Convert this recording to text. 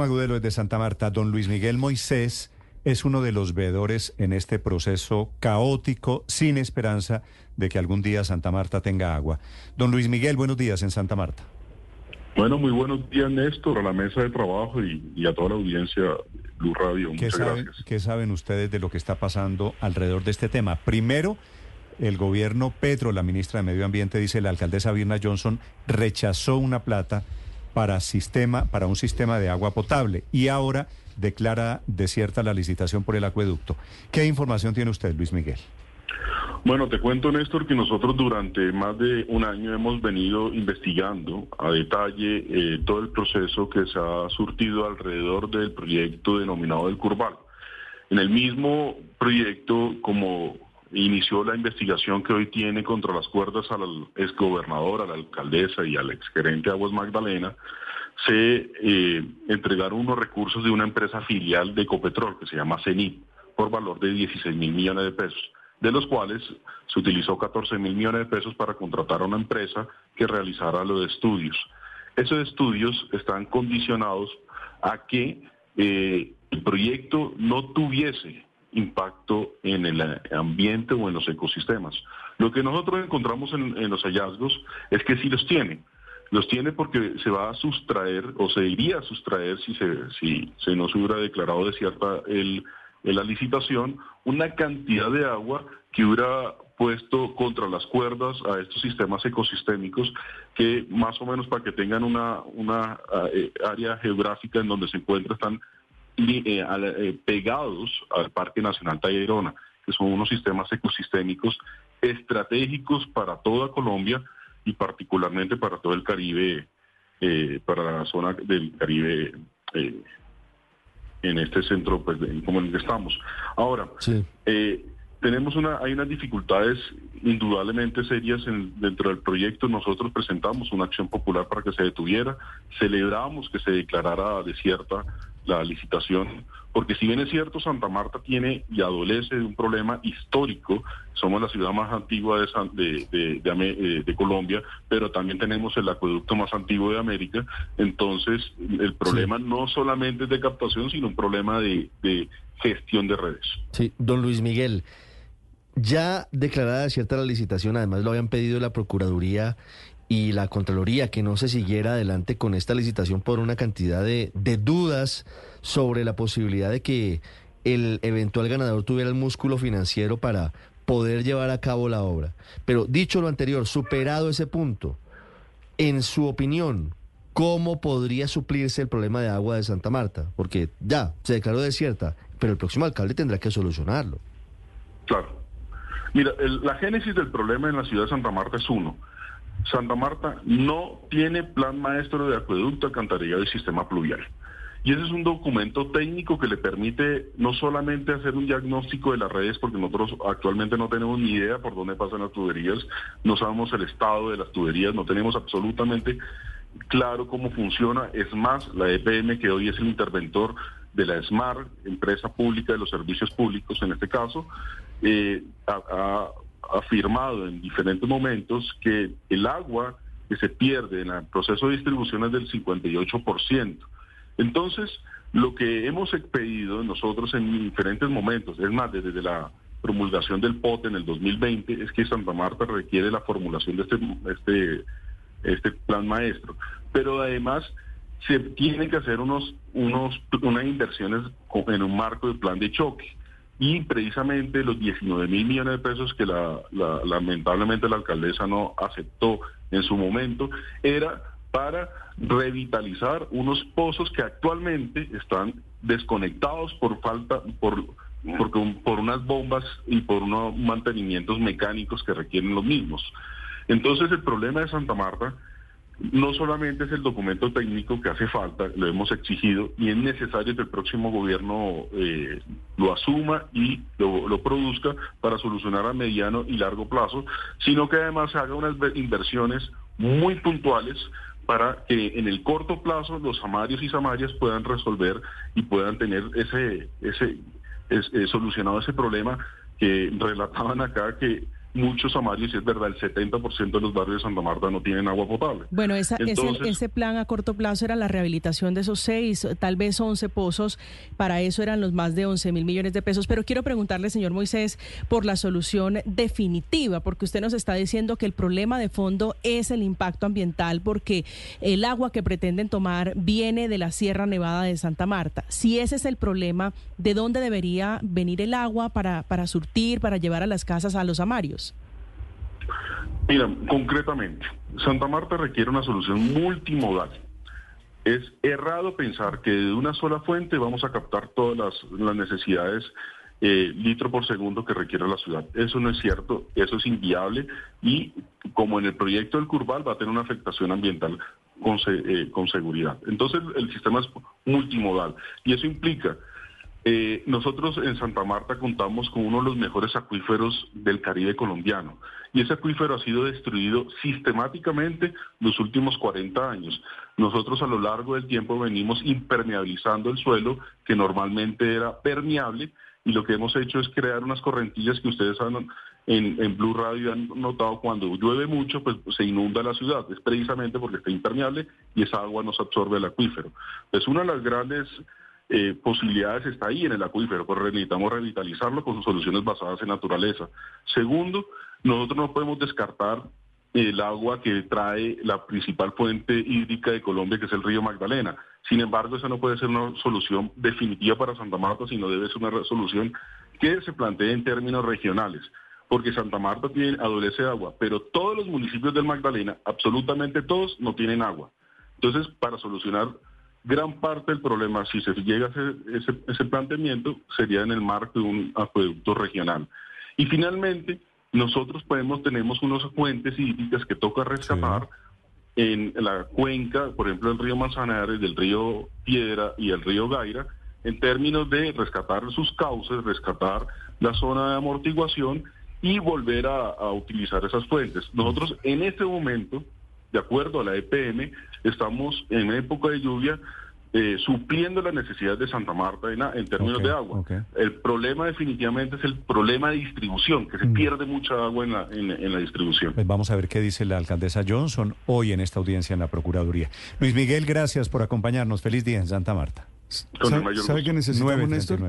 Magudelo de Santa Marta. Don Luis Miguel Moisés es uno de los veedores en este proceso caótico, sin esperanza de que algún día Santa Marta tenga agua. Don Luis Miguel, buenos días en Santa Marta. Bueno, muy buenos días, Néstor, a la mesa de trabajo y, a toda la audiencia Blue Radio. Muchas ¿Qué saben, gracias. ¿Qué saben ustedes de lo que está pasando alrededor de este tema? Primero, el gobierno Petro, la ministra de Medio Ambiente, dice la alcaldesa Virna Johnson, rechazó una plata para, sistema, para un sistema de agua potable y ahora declara desierta la licitación por el acueducto. ¿Qué información tiene usted, Luis Miguel? Bueno, te cuento, Néstor, que nosotros durante más de un año hemos venido investigando a detalle eh, todo el proceso que se ha surtido alrededor del proyecto denominado del Curval. En el mismo proyecto, como inició la investigación que hoy tiene contra las cuerdas al exgobernador, a la alcaldesa y al exgerente Aguas Magdalena, se eh, entregaron unos recursos de una empresa filial de Ecopetrol que se llama CENIP por valor de 16 mil millones de pesos, de los cuales se utilizó 14 mil millones de pesos para contratar a una empresa que realizara los estudios. Esos estudios están condicionados a que eh, el proyecto no tuviese impacto en el ambiente o en los ecosistemas. Lo que nosotros encontramos en, los hallazgos es que sí los tiene. Los tiene porque se va a sustraer o se iría a sustraer si se, si se nos hubiera declarado desierta el, la licitación una cantidad de agua que hubiera puesto contra las cuerdas a estos sistemas ecosistémicos que más o menos para que tengan una, una eh, área geográfica en donde se encuentran están eh, eh, pegados al Parque Nacional Tayrona, que son unos sistemas ecosistémicos estratégicos para toda Colombia y particularmente para todo el Caribe, eh, para la zona del Caribe en este centro pues, como en el que estamos. Ahora, tenemos una, hay unas dificultades indudablemente serias dentro del proyecto. Nosotros presentamos una acción popular para que se detuviera, celebramos que se declarara desierta la licitación, porque si bien es cierto, Santa Marta tiene y adolece de un problema histórico, somos la ciudad más antigua de, de, eh, de, Colombia, pero también tenemos el acueducto más antiguo de América, entonces el problema no solamente es de captación, sino un problema de, gestión de redes. Sí, don Luis Miguel. Ya declarada cierta la licitación, además lo habían pedido la Procuraduría y la Contraloría que no se siguiera adelante con esta licitación por una cantidad de, dudas sobre la posibilidad de que el eventual ganador tuviera el músculo financiero para poder llevar a cabo la obra. Pero dicho lo anterior, superado ese punto, en su opinión, ¿cómo podría suplirse el problema de agua de Santa Marta? Porque ya se declaró desierta, pero el próximo alcalde tendrá que solucionarlo. Claro. Mira, la génesis del problema en la ciudad de Santa Marta es uno Santa Marta no tiene plan maestro de acueducto, alcantarillado y sistema pluvial. Y ese es un documento técnico que le permite no solamente hacer un diagnóstico de las redes, porque nosotros actualmente no tenemos ni idea por dónde pasan las tuberías, no sabemos el estado de las tuberías, no tenemos absolutamente claro cómo funciona. Es más, la EPM, que hoy es el interventor de la SMAR, empresa pública de los servicios públicos en este caso, eh, ha afirmado en diferentes momentos que el agua que se pierde en el proceso de distribución es del 58%. Entonces, lo que hemos pedido nosotros en diferentes momentos, es más, desde la promulgación del POT en el 2020, es que Santa Marta requiere la formulación de este, este, este plan maestro. Pero además se tienen que hacer unos, unos, unas inversiones en un marco de plan de choque y precisamente los 19 mil millones de pesos que la, lamentablemente la alcaldesa no aceptó en su momento era para revitalizar unos pozos que actualmente están desconectados por falta, por, por, por unas bombas y por unos mantenimientos mecánicos que requieren los mismos. Entonces el problema de Santa Marta no solamente es el documento técnico que hace falta, lo hemos exigido y es necesario que el próximo gobierno eh, lo asuma y lo, produzca para solucionar a mediano y largo plazo, sino que además haga unas inversiones muy puntuales para que en el corto plazo los samarios y samarias puedan resolver y puedan tener ese, ese, eh, solucionado ese problema que relataban acá que muchos amarios, y es verdad, el 70% de los barrios de Santa Marta no tienen agua potable. Bueno, esa, ese, plan a corto plazo era la rehabilitación de esos seis, tal vez 11 pozos, para eso eran los más de 11 mil millones de pesos, pero quiero preguntarle, señor Moisés, por la solución definitiva, porque usted nos está diciendo que el problema de fondo es el impacto ambiental, porque el agua que pretenden tomar viene de la Sierra Nevada de Santa Marta. Si ese es el problema, ¿de dónde debería venir el agua para, para surtir, para llevar a las casas a los amarios? Mira, concretamente, Santa Marta requiere una solución multimodal. Es errado pensar que de una sola fuente vamos a captar todas las, necesidades eh, litro por segundo que requiere la ciudad. Eso no es cierto, eso es inviable y como en el proyecto del Curval va a tener una afectación ambiental con, eh, con seguridad. Entonces el sistema es multimodal y eso implica eh, nosotros en Santa Marta contamos con uno de los mejores acuíferos del Caribe colombiano y ese acuífero ha sido destruido sistemáticamente los últimos 40 años. Nosotros a lo largo del tiempo venimos impermeabilizando el suelo que normalmente era permeable y lo que hemos hecho es crear unas correntillas que ustedes han en, en Blue Radio han notado cuando llueve mucho, pues se inunda la ciudad. Es precisamente porque está impermeable y esa agua nos absorbe el acuífero. Es una de las grandes eh, posibilidades está ahí en el acuífero, pero necesitamos revitalizarlo con soluciones basadas en naturaleza. Segundo, nosotros no podemos descartar el agua que trae la principal fuente hídrica de Colombia, que es el río Magdalena. Sin embargo, esa no puede ser una solución definitiva para Santa Marta, sino debe ser una solución que se plantee en términos regionales, porque Santa Marta tiene, adolece agua, pero todos los municipios del Magdalena, absolutamente todos, no tienen agua. Entonces, para solucionar gran parte del problema, si se llega a hacer ese, planteamiento, sería en el marco de un acueducto regional. Y finalmente, nosotros podemos, tenemos unos fuentes hídricas que toca rescatar en la cuenca, por ejemplo, el río Manzanares, del río Piedra y el río Gaira, en términos de rescatar sus cauces, rescatar la zona de amortiguación y volver a utilizar esas fuentes. Nosotros en este momento de acuerdo a la EPM, estamos en época de lluvia eh, supliendo las necesidades de Santa Marta en, términos de agua. El problema definitivamente es el problema de distribución, que se mm. pierde mucha agua en la, en, la distribución. Pues vamos a ver qué dice la alcaldesa Johnson hoy en esta audiencia en la Procuraduría. Luis Miguel, gracias por acompañarnos. Feliz día en Santa Marta. ¿Sabe, que necesitamos, Néstor?